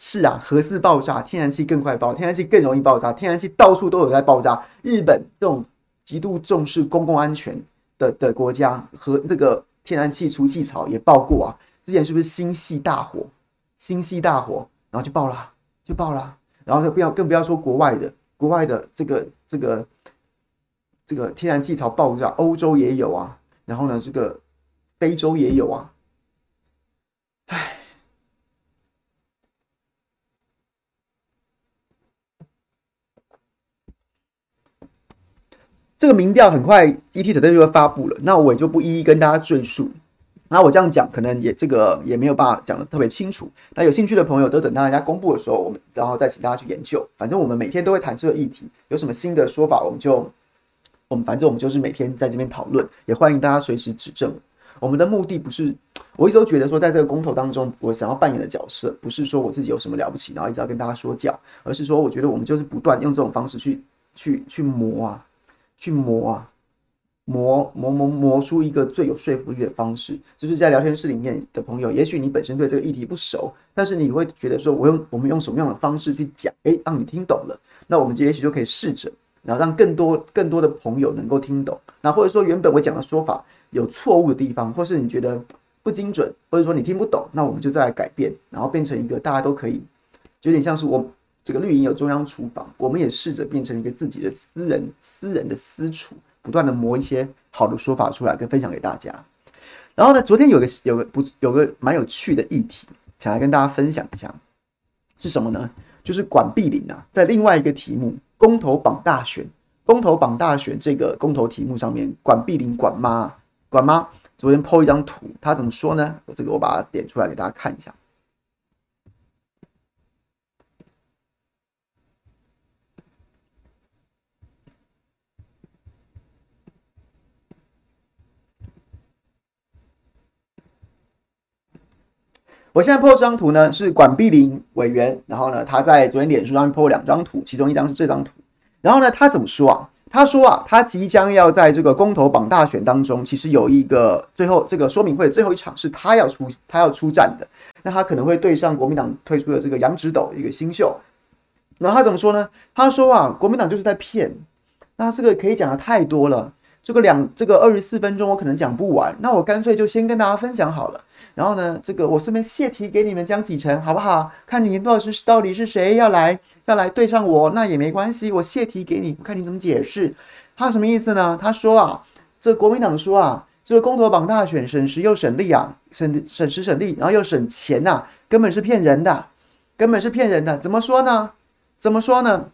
Speaker 1: 是啊，核四爆炸，天然气更快爆，天然气更容易爆炸，天然气到处都有在爆炸。日本这种极度重视公共安全的的国家，和这个天然气除气槽也爆过啊。之前是不是星系大火？星系大火，然后就爆了，就爆了。然后就不要更不要说国外的，国外的这个这个这个天然气槽爆炸，欧洲也有啊。然后呢，这个非洲也有啊。唉。这个民调很快，ET 团队就会发布了，那我也就不一一跟大家赘述。那我这样讲，可能也这个也没有办法讲得特别清楚。那有兴趣的朋友，都等到人家公布的时候，我们然后再请大家去研究。反正我们每天都会谈这个议题，有什么新的说法，我们就我们反正我们就是每天在这边讨论，也欢迎大家随时指正。我们的目的不是，我一直都觉得说，在这个公投当中，我想要扮演的角色，不是说我自己有什么了不起，然后一直要跟大家说教，而是说，我觉得我们就是不断用这种方式去去去磨啊。去磨啊，磨磨磨磨出一个最有说服力的方式。就是在聊天室里面的朋友，也许你本身对这个议题不熟，但是你会觉得说，我用我们用什么样的方式去讲，诶，让你听懂了，那我们就也许就可以试着，然后让更多更多的朋友能够听懂。那或者说原本我讲的说法有错误的地方，或是你觉得不精准，或者说你听不懂，那我们就再来改变，然后变成一个大家都可以，有点像是我。这个绿营有中央厨房，我们也试着变成一个自己的私人、私人的私厨，不断的磨一些好的说法出来，跟分享给大家。然后呢，昨天有个有个不有个蛮有趣的议题，想来跟大家分享一下，是什么呢？就是管碧玲啊，在另外一个题目“公投榜大选”，公投榜大选这个公投题目上面，管碧玲管妈管妈，昨天 po 一张图，他怎么说呢？这个我把它点出来给大家看一下。我现在 po 这张图呢，是管碧玲委员，然后呢，他在昨天脸书上面 po 了两张图，其中一张是这张图，然后呢，他怎么说啊？他说啊，他即将要在这个公投榜大选当中，其实有一个最后这个说明会的最后一场是他要出他要出战的，那他可能会对上国民党推出的这个杨植斗一个新秀，然后他怎么说呢？他说啊，国民党就是在骗，那这个可以讲的太多了，这个两这个二十四分钟我可能讲不完，那我干脆就先跟大家分享好了。然后呢，这个我顺便泄题给你们讲几成，好不好？看你到底是到底是谁要来要来对上我，那也没关系，我泄题给你，看你怎么解释。他什么意思呢？他说啊，这国民党说啊，这个公投绑大选省时又省力啊，省省时省力，然后又省钱呐、根本是骗人的，根本是骗人的。怎么说呢？怎么说呢？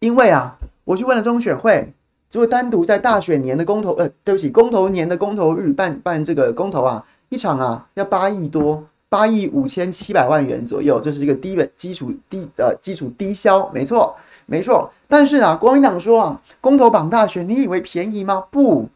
Speaker 1: 因为啊，我去问了中选会，就会单独在大选年的公投，呃，对不起，公投年的公投日办办这个公投啊。一场啊，要八亿多，八亿五千七百万元左右，这是一个低本基础低呃基础低消，没错没错。但是啊，国民党说啊，公投绑大选，你以为便宜吗？不，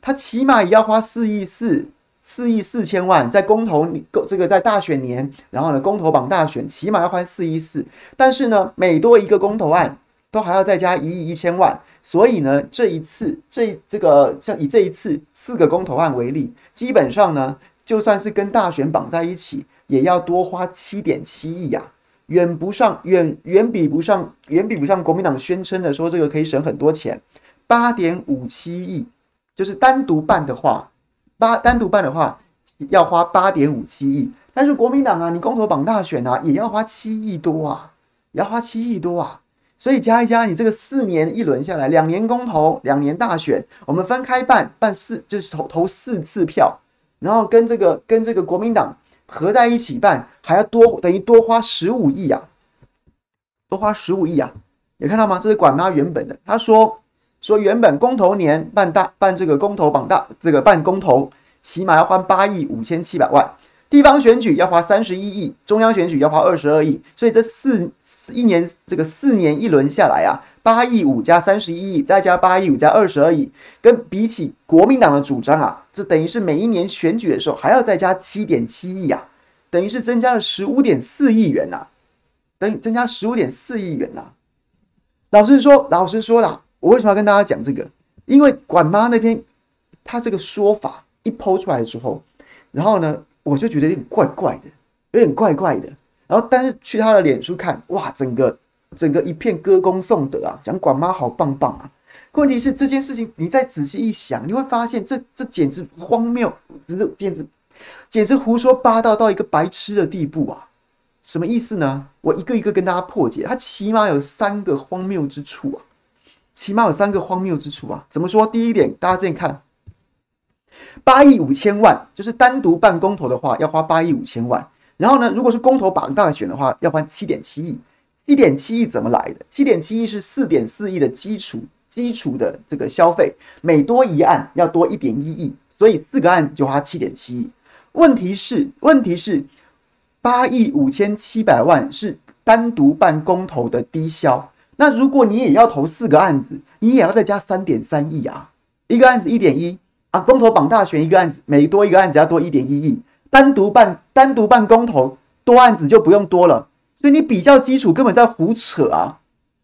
Speaker 1: 他起码也要花四亿四四亿四千万在公投你这个在大选年，然后呢，公投绑大选起码要花四亿四，但是呢，每多一个公投案都还要再加一亿一千万，所以呢，这一次这这个像以这一次四个公投案为例，基本上呢。就算是跟大选绑在一起，也要多花七点七亿呀，远不上，远远比不上，远比不上国民党宣称的说这个可以省很多钱，八点五七亿，就是单独办的话，八单独办的话要花八点五七亿，但是国民党啊，你公投绑大选啊，也要花七亿多啊，也要花七亿多啊，所以加一加，你这个四年一轮下来，两年公投，两年大选，我们分开办，办四就是投投四次票。然后跟这个跟这个国民党合在一起办，还要多等于多花十五亿啊，多花十五亿啊，有看到吗？这是管妈原本的，他说说原本公投年办大办这个公投绑大这个办公投，起码要花八亿五千七百万，地方选举要花三十一亿，中央选举要花二十二亿，所以这四一年这个四年一轮下来啊，八亿五加三十一亿，再加八亿五加二十二亿，跟比起国民党的主张啊，这等于是每一年选举的时候还要再加七点七亿啊，等于是增加了十五点四亿元呐，等于增加十五点四亿元呐。老实说，老实说啦，我为什么要跟大家讲这个？因为管妈那边他这个说法一抛出来之后，然后呢，我就觉得有点怪怪的，有点怪怪的。然后，但是去他的脸书看，哇，整个整个一片歌功颂德啊，讲管妈好棒棒啊。问题是这件事情，你再仔细一想，你会发现这这简直荒谬，这简直简直胡说八道到一个白痴的地步啊！什么意思呢？我一个一个跟大家破解，它起码有三个荒谬之处啊，起码有三个荒谬之处啊。怎么说？第一点，大家这样看，八亿五千万，就是单独办公投的话，要花八亿五千万。然后呢，如果是公投榜大选的话，要花七点七亿。七点七亿怎么来的？七点七亿是四点四亿的基础基础的这个消费，每多一案要多一点一亿，所以四个案子就花七点七亿。问题是，问题是八亿五千七百万是单独办公投的低消。那如果你也要投四个案子，你也要再加三点三亿啊。一个案子一点一啊，公投绑大选一个案子，每多一个案子要多一点一亿。单独办单独办公投多案子就不用多了，所以你比较基础根本在胡扯啊！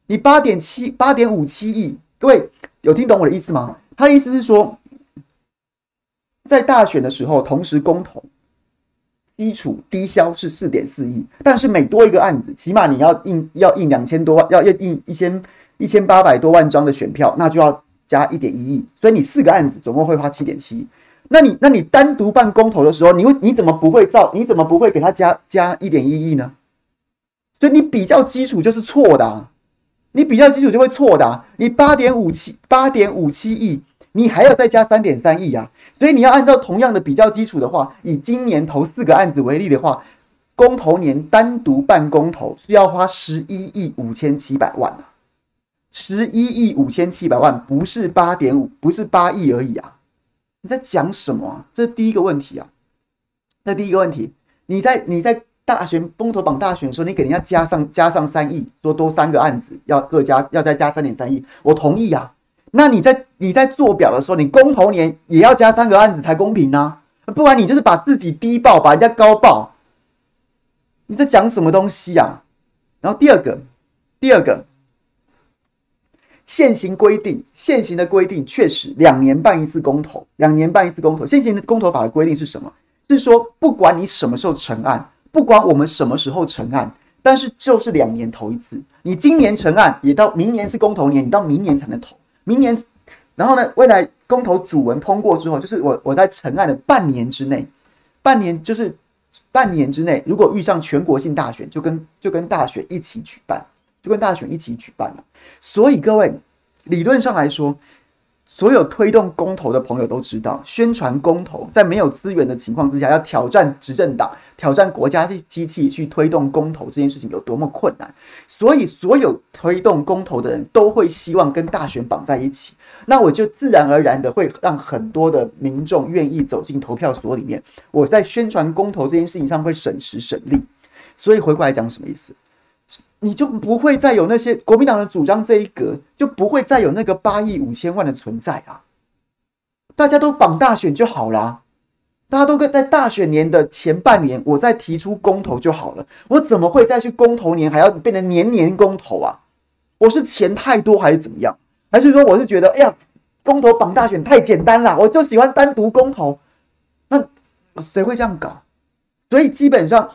Speaker 1: 你八点七八点五七亿，各位有听懂我的意思吗？他的意思是说，在大选的时候同时公投，基础低消是四点四亿，但是每多一个案子，起码你要印要印两千多万，要要印一千一千八百多万张的选票，那就要加一点一亿，所以你四个案子总共会花七点七亿。那你，那你单独办公投的时候，你会你怎么不会造？你怎么不会给他加加一点一亿呢？所以你比较基础就是错的啊，你比较基础就会错的啊。你八点五七八点五七亿，你还要再加三点三亿啊。所以你要按照同样的比较基础的话，以今年投四个案子为例的话，公投年单独办公投是要花十一亿五千七百万啊，十一亿五千七百万不是八点五，不是八亿而已啊。你在讲什么啊？这是第一个问题啊。那第一个问题，你在你在大选公投榜大选的时候，你给人家加上加上三亿，说多三个案子要各加要再加三点三亿，我同意啊。那你在你在做表的时候，你公投年也要加三个案子才公平呢？不然你就是把自己低报，把人家高报。你在讲什么东西啊？然后第二个，第二个。现行规定，现行的规定确实两年办一次公投，两年办一次公投。现行的公投法的规定是什么？是说不管你什么时候成案，不管我们什么时候成案，但是就是两年投一次。你今年成案，也到明年是公投年，你到明年才能投。明年，然后呢，未来公投主文通过之后，就是我我在成案的半年之内，半年就是半年之内，如果遇上全国性大选，就跟就跟大选一起举办。就跟大选一起举办了，所以各位理论上来说，所有推动公投的朋友都知道，宣传公投在没有资源的情况之下，要挑战执政党、挑战国家机器去推动公投这件事情有多么困难。所以，所有推动公投的人都会希望跟大选绑在一起。那我就自然而然的会让很多的民众愿意走进投票所里面。我在宣传公投这件事情上会省时省力。所以回过来讲，什么意思？你就不会再有那些国民党的主张这一格，就不会再有那个八亿五千万的存在啊！大家都绑大选就好啦，大家都跟在大选年的前半年，我再提出公投就好了。我怎么会再去公投年还要变成年年公投啊？我是钱太多还是怎么样？还是说我是觉得，哎呀，公投绑大选太简单了，我就喜欢单独公投。那谁会这样搞？所以基本上，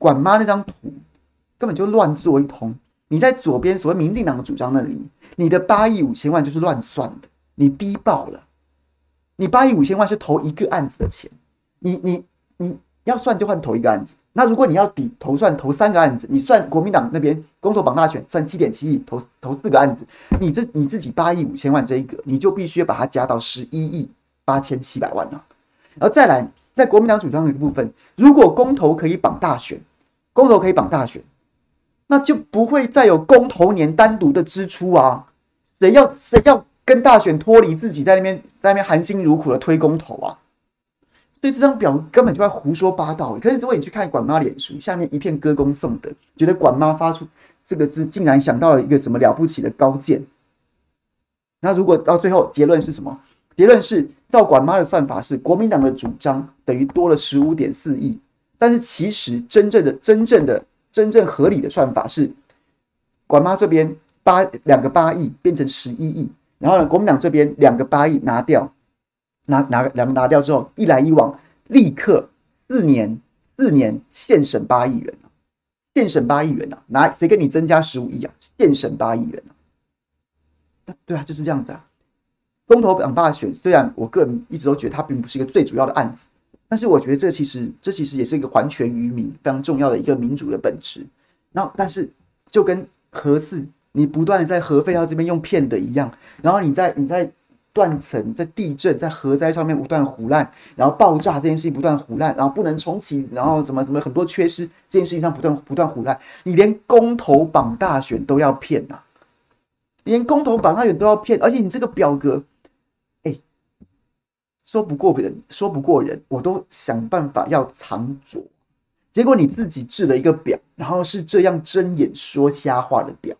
Speaker 1: 管妈那张图。根本就乱做一通。你在左边所谓民进党的主张那里，你的八亿五千万就是乱算的，你低报了。你八亿五千万是投一个案子的钱，你你你要算就换投一个案子。那如果你要抵投算投三个案子，你算国民党那边公投绑大选算七点七亿投投四个案子，你这你自己八亿五千万这一个，你就必须把它加到十一亿八千七百万了。然后再来，在国民党主张的一个部分，如果公投可以绑大选，公投可以绑大选。那就不会再有公投年单独的支出啊！谁要谁要跟大选脱离自己，在那边在那边含辛茹苦的推公投啊？所以这张表根本就在胡说八道。可是如果你去看管妈脸书，下面一片歌功颂德，觉得管妈发出这个字，竟然想到了一个什么了不起的高见。那如果到最后结论是什么？结论是照管妈的算法是国民党的主张等于多了十五点四亿，但是其实真正的、真正的、真正合理的算法是管妈这边八两个八亿变成十一亿，然后呢，国民党这边两个八亿拿掉。拿拿两个拿掉之后，一来一往，立刻四年四年现省八亿元现省八亿元啊！拿谁给你增加十五亿啊？现省八亿元啊！对啊，就是这样子啊。公投绑大选，虽然我个人一直都觉得它并不是一个最主要的案子，但是我觉得这其实这其实也是一个还权于民非常重要的一个民主的本质。然后，但是就跟核四你不断在核废料这边用骗的一样，然后你在你在。断层在地震在核灾上面不断胡烂，然后爆炸这件事情不断胡烂，然后不能重启，然后怎么怎么很多缺失这件事情上不断不断胡烂，你连公投绑大选都要骗呐、连公投绑大选都要骗，而且你这个表格，说不过人，说不过人，我都想办法要藏拙，结果你自己制了一个表，然后是这样睁眼说瞎话的表。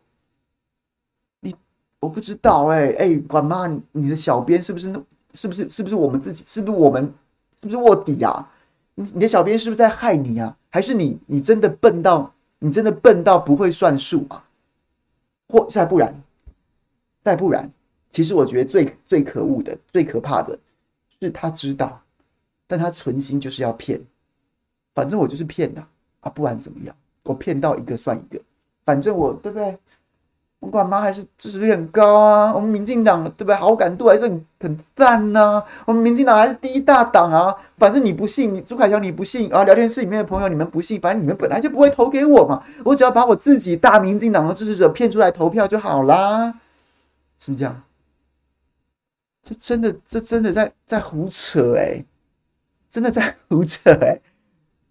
Speaker 1: 你我不知道哎、哎、管妈，你的小编是不是是不是是不是我们自己？是不是我们是不是卧底啊？你你的小编是不是在害你啊？还是你你真的笨到你真的笨到不会算数啊？或再不然，再不然，其实我觉得最最可恶的、最可怕的是他知道，但他存心就是要骗。反正我就是骗的啊，不管怎么样，我骗到一个算一个，反正我对不对？我管妈还是支持率很高啊，我们民进党对不对？好感度还是很很赞呐、我们民进党还是第一大党啊。反正你不信，你朱凯翔你不信啊。聊天室里面的朋友你们不信，反正你们本来就不会投给我嘛。我只要把我自己大民进党的支持者骗出来投票就好啦，是不是这样？这真的，这真的在在胡扯哎、真的在胡扯哎、欸。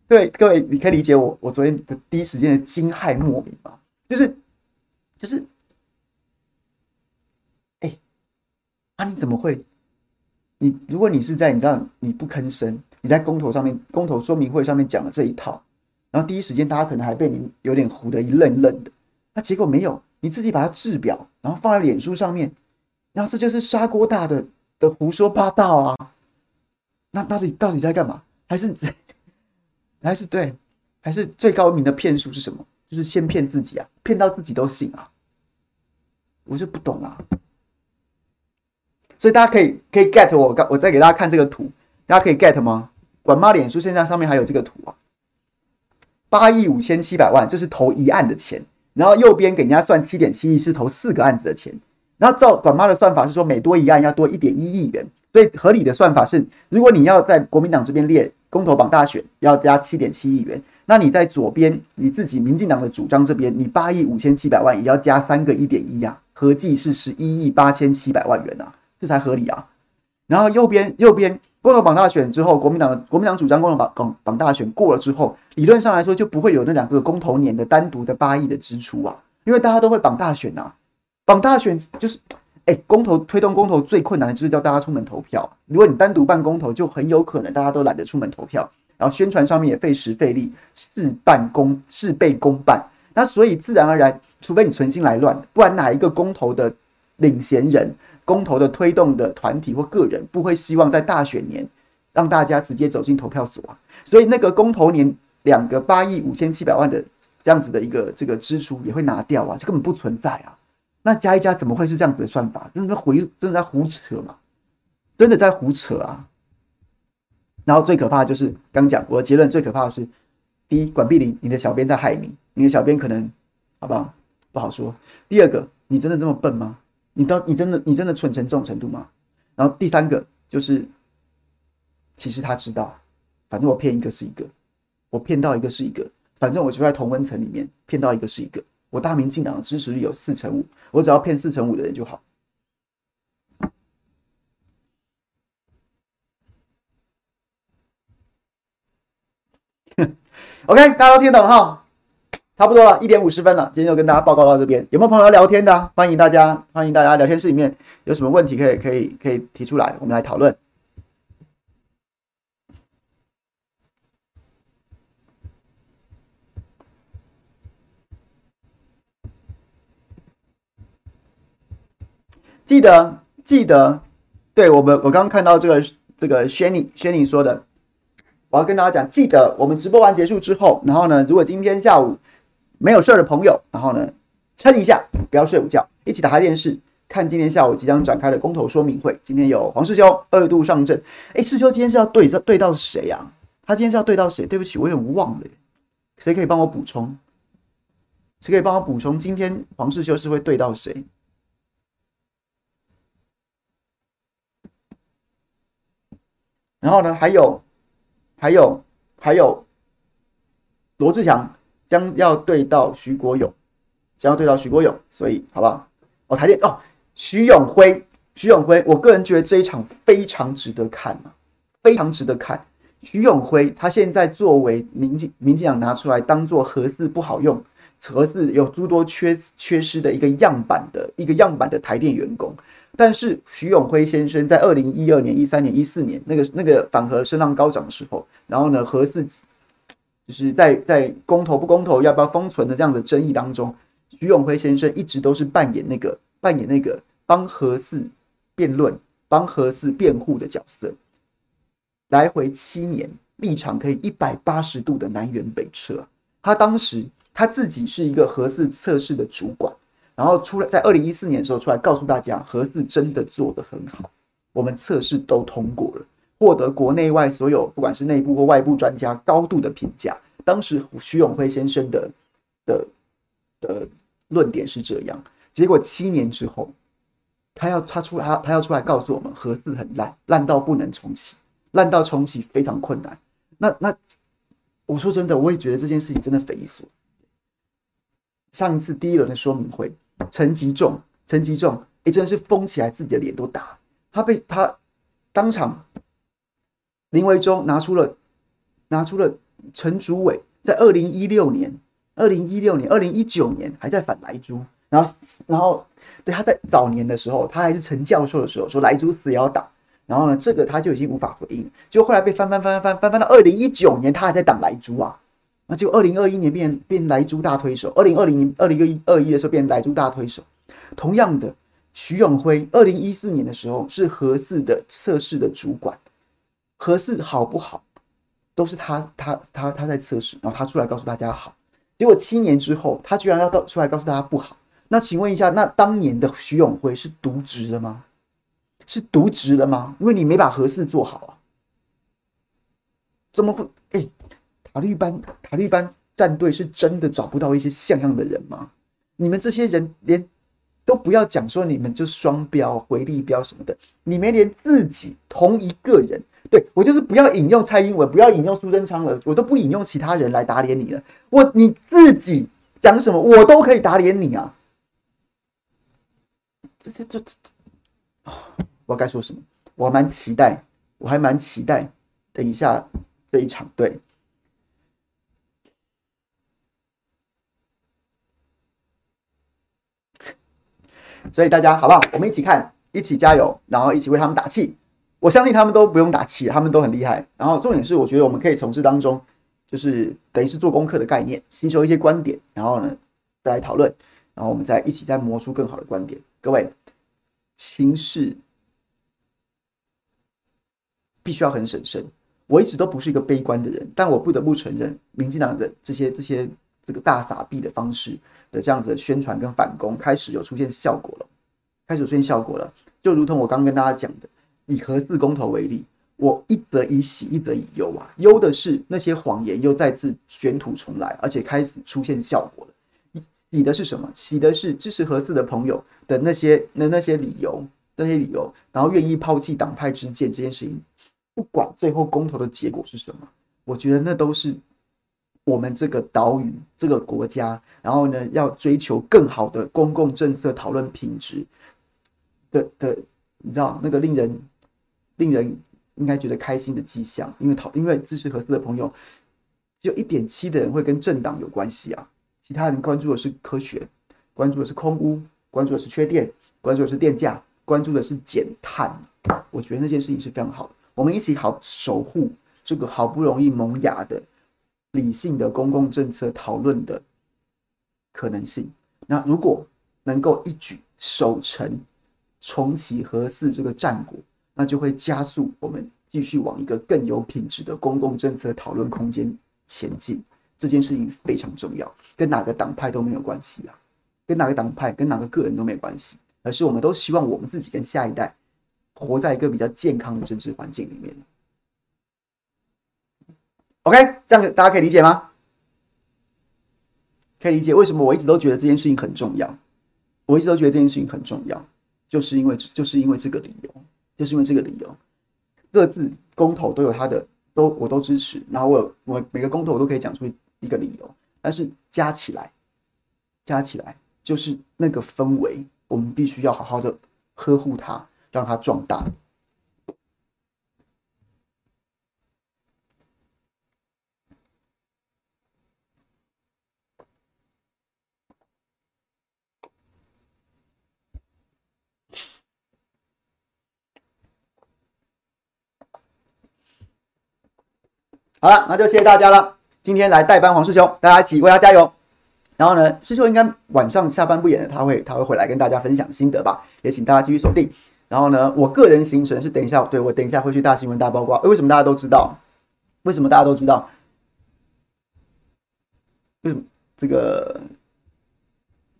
Speaker 1: 对各位，你可以理解我我昨天的第一时间的惊骇莫名吗？就是就是。哎、啊、你怎么会？你如果你是在你知道你不吭声，你在公投上面公投说明会上面讲了这一套，然后第一时间大家可能还被你有点唬得一愣愣的，那结果没有，你自己把它制表，然后放在脸书上面，然后这就是砂锅大的的胡说八道啊！那到底到底在干嘛？还是还是对？还是最高明的骗术是什么？就是先骗自己啊，骗到自己都信啊！我就不懂啊。所以大家可以可以 get 我，我再给大家看这个图，大家可以 get 吗？管妈脸书现在上面还有这个图啊，八亿五千七百万，这是投一案的钱，然后右边给人家算七点七亿是投四个案子的钱，然后照管妈的算法是说每多一案要多一点一亿元，所以合理的算法是，如果你要在国民党这边列公投榜大选要加七点七亿元，那你在左边你自己民进党的主张这边，你八亿五千七百万也要加三个一点一啊，合计是十一亿八千七百万元啊。这才合理啊！然后右边右边公投绑大选之后，国民党国民党主张公投绑绑绑大选过了之后，理论上来说就不会有那两个公投年的单独的八亿的支出啊，因为大家都会绑大选啊，绑大选就是哎，公投推动公投最困难的就是叫大家出门投票。如果你单独办公投，就很有可能大家都懒得出门投票，然后宣传上面也费时费力，事半功事倍功半。那所以自然而然，除非你存心来乱，不然哪一个公投的领衔人？公投的推动的团体或个人不会希望在大选年让大家直接走进投票所啊，所以那个公投年两个八亿五千七百万的这样子的一个这个支出也会拿掉啊，这根本不存在啊。那加一加怎么会是这样子的算法？真的在胡真的在胡扯嘛？真的在胡扯啊！然后最可怕的就是刚讲我的结论，最可怕的是第一，管碧玲，你的小编在害你，你的小编可能好不好？不好说。第二个，你真的这么笨吗？你到你真的你真的蠢成这种程度吗？然后第三个就是，其实他知道，反正我骗一个是一个，我骗到一个是一个，反正我就在同温层里面骗到一个是一个。我大民进党的支持率有四成五，我只要骗四成五的人就好。OK，大家都听懂哈。差不多了，一点五十分了，今天就跟大家报告到这边。有没有朋友要聊天的？欢迎大家，欢迎大家聊天室里面有什么问题可以可以可以提出来，我们来讨论。记得记得，对我们我刚刚看到这个这个 Shanny Shanny 说的，我要跟大家讲，记得我们直播完结束之后，然后呢，如果今天下午没有事儿的朋友，然后呢，撑一下，不要睡午觉，一起打开电视看今天下午即将展开的公投说明会。今天有黄世修二度上阵，哎，世修今天是要对对到谁、啊？他今天是要对到谁？对不起，我有点忘了，谁可以帮我补充？谁可以帮我补充？今天黄世修是会对到谁？然后呢？还有，还有，还有，罗志强将要对到徐国勇，将要对到徐国勇，所以好不好？哦，台电哦，徐永辉，徐永辉，我个人觉得这一场非常值得看啊，非常值得看。徐永辉他现在作为民进民进党拿出来当做核四不好用。核四有诸多缺缺失的一个样板的一个样板的台电员工，但是徐永辉先生在二零一二年、一三年、一四年那个那个反核声浪高涨的时候，然后呢，核四就是在在公投不公投要不要封存的这样的争议当中，徐永辉先生一直都是扮演那个扮演那个帮核四辩论、帮核四辩护的角色，来回七年，立场可以一百八十度的南辕北辙，他当时。他自己是一个核四测试的主管，然后出来在二零一四年的时候出来告诉大家，核四真的做得很好，我们测试都通过了，获得国内外所有不管是内部或外部专家高度的评价。当时徐永辉先生的的的论点是这样，结果七年之后，他要他出他他要出来告诉我们，核四很烂，烂到不能重启，烂到重启非常困难。那那我说真的，我也觉得这件事情真的匪夷所思。上一次第一轮的说明会，陈吉仲，陈吉仲，哎，真的是疯起来，自己的脸都打。他被他当场，林维忠拿出了拿出了陈主委在二零一六年、二零一六年、二零一九年还在反莱猪，然后然后对他在早年的时候，他还是陈教授的时候说莱猪死也要打，然后呢，这个他就已经无法回应，就后来被翻翻翻翻翻翻到二零一九年，他还在挡莱猪啊。那就二零二一年变变莱猪大推手，二零二零年二零二一二一的时候变莱猪大推手。同样的，徐永辉二零一四年的时候是核四的测试的主管，核四好不好都是他他他他在测试，然后他出来告诉大家好。结果七年之后，他居然要到出来告诉大家不好。那请问一下，那当年的徐永辉是渎职了吗？是渎职了吗？因为你没把核四做好啊，怎么不？哎。塔利班塔利班战队是真的找不到一些像样的人吗？你们这些人连都不要讲说你们就双标、回力标什么的，你们连自己同一个人，对，我就是不要引用蔡英文，不要引用苏贞昌了，我都不引用其他人来打脸你了。我你自己讲什么，我都可以打脸你啊！这这这这，我该说什么？我还蛮期待，我还蛮期待，等一下这一场对。所以大家好不好？我们一起看，一起加油，然后一起为他们打气。我相信他们都不用打气，他们都很厉害。然后重点是，我觉得我们可以从这当中，就是等于是做功课的概念，吸收一些观点，然后呢再来讨论，然后我们再一起再磨出更好的观点。各位，情势必须要很审慎。我一直都不是一个悲观的人，但我不得不承认，民进党的这些这些这个大傻逼的方式。的这样子的宣传跟反攻开始有出现效果了，开始出现效果了。就如同我刚跟大家讲的，以核四公投为例，我一则以喜，一则以忧啊。忧的是那些谎言又再次卷土重来，而且开始出现效果了。喜的是什么？喜的是支持核四的朋友的那些那那些理由，那些理由，然后愿意抛弃党派之见这件事情，不管最后公投的结果是什么，我觉得那都是。我们这个岛屿，这个国家，然后呢，要追求更好的公共政策讨论品质的的，你知道那个令人令人应该觉得开心的迹象，因为讨因为支持核四的朋友只有一点七的人会跟政党有关系啊，其他人关注的是科学，关注的是空污，关注的是缺电，关注的是电价，关注的是减碳。我觉得那件事情是非常好的，我们一起好守护这个好不容易萌芽的。理性的公共政策讨论的可能性，那如果能够一举守成重启核四这个战果，那就会加速我们继续往一个更有品质的公共政策讨论空间前进。这件事情非常重要，跟哪个党派都没有关系啊，跟哪个党派、跟哪个个人都没关系，而是我们都希望我们自己跟下一代活在一个比较健康的政治环境里面。OK，这样大家可以理解吗？可以理解为什么我一直都觉得这件事情很重要。我一直都觉得这件事情很重要，就是因为就是因为这个理由，就是因为这个理由，各自公投都有他的，都我都支持。然后我我每个公投我都可以讲出一个理由，但是加起来，加起来就是那个氛围，我们必须要好好的呵护它，让它壮大。好了，那就谢谢大家了。今天来代班黄世修，大家一起为他加油。然后呢，世修应该晚上下班不演了，他会他会回来跟大家分享心得吧？也请大家继续锁定。然后呢，我个人行程是等一下，对，我等一下会去大新闻大曝光。为什么大家都知道？为什么大家都知道？为什么这个？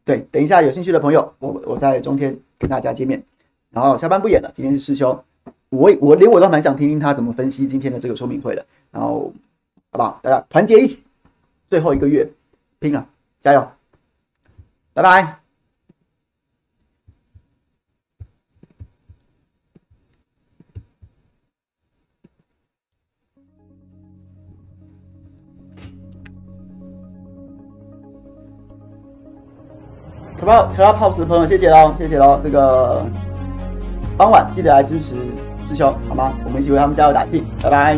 Speaker 1: 对，等一下有兴趣的朋友，我我在中天跟大家见面。然后下班不演了，今天是世修。我我连我都蛮想听听他怎么分析今天的这个说明会的，然后好不好？大家团结一起，最后一个月拼了，加油！拜拜。可不可要 pose 的朋友，谢谢喽，谢谢喽。这个傍晚记得来支持。师兄，好吗？我们一起为他们加油打气，拜拜。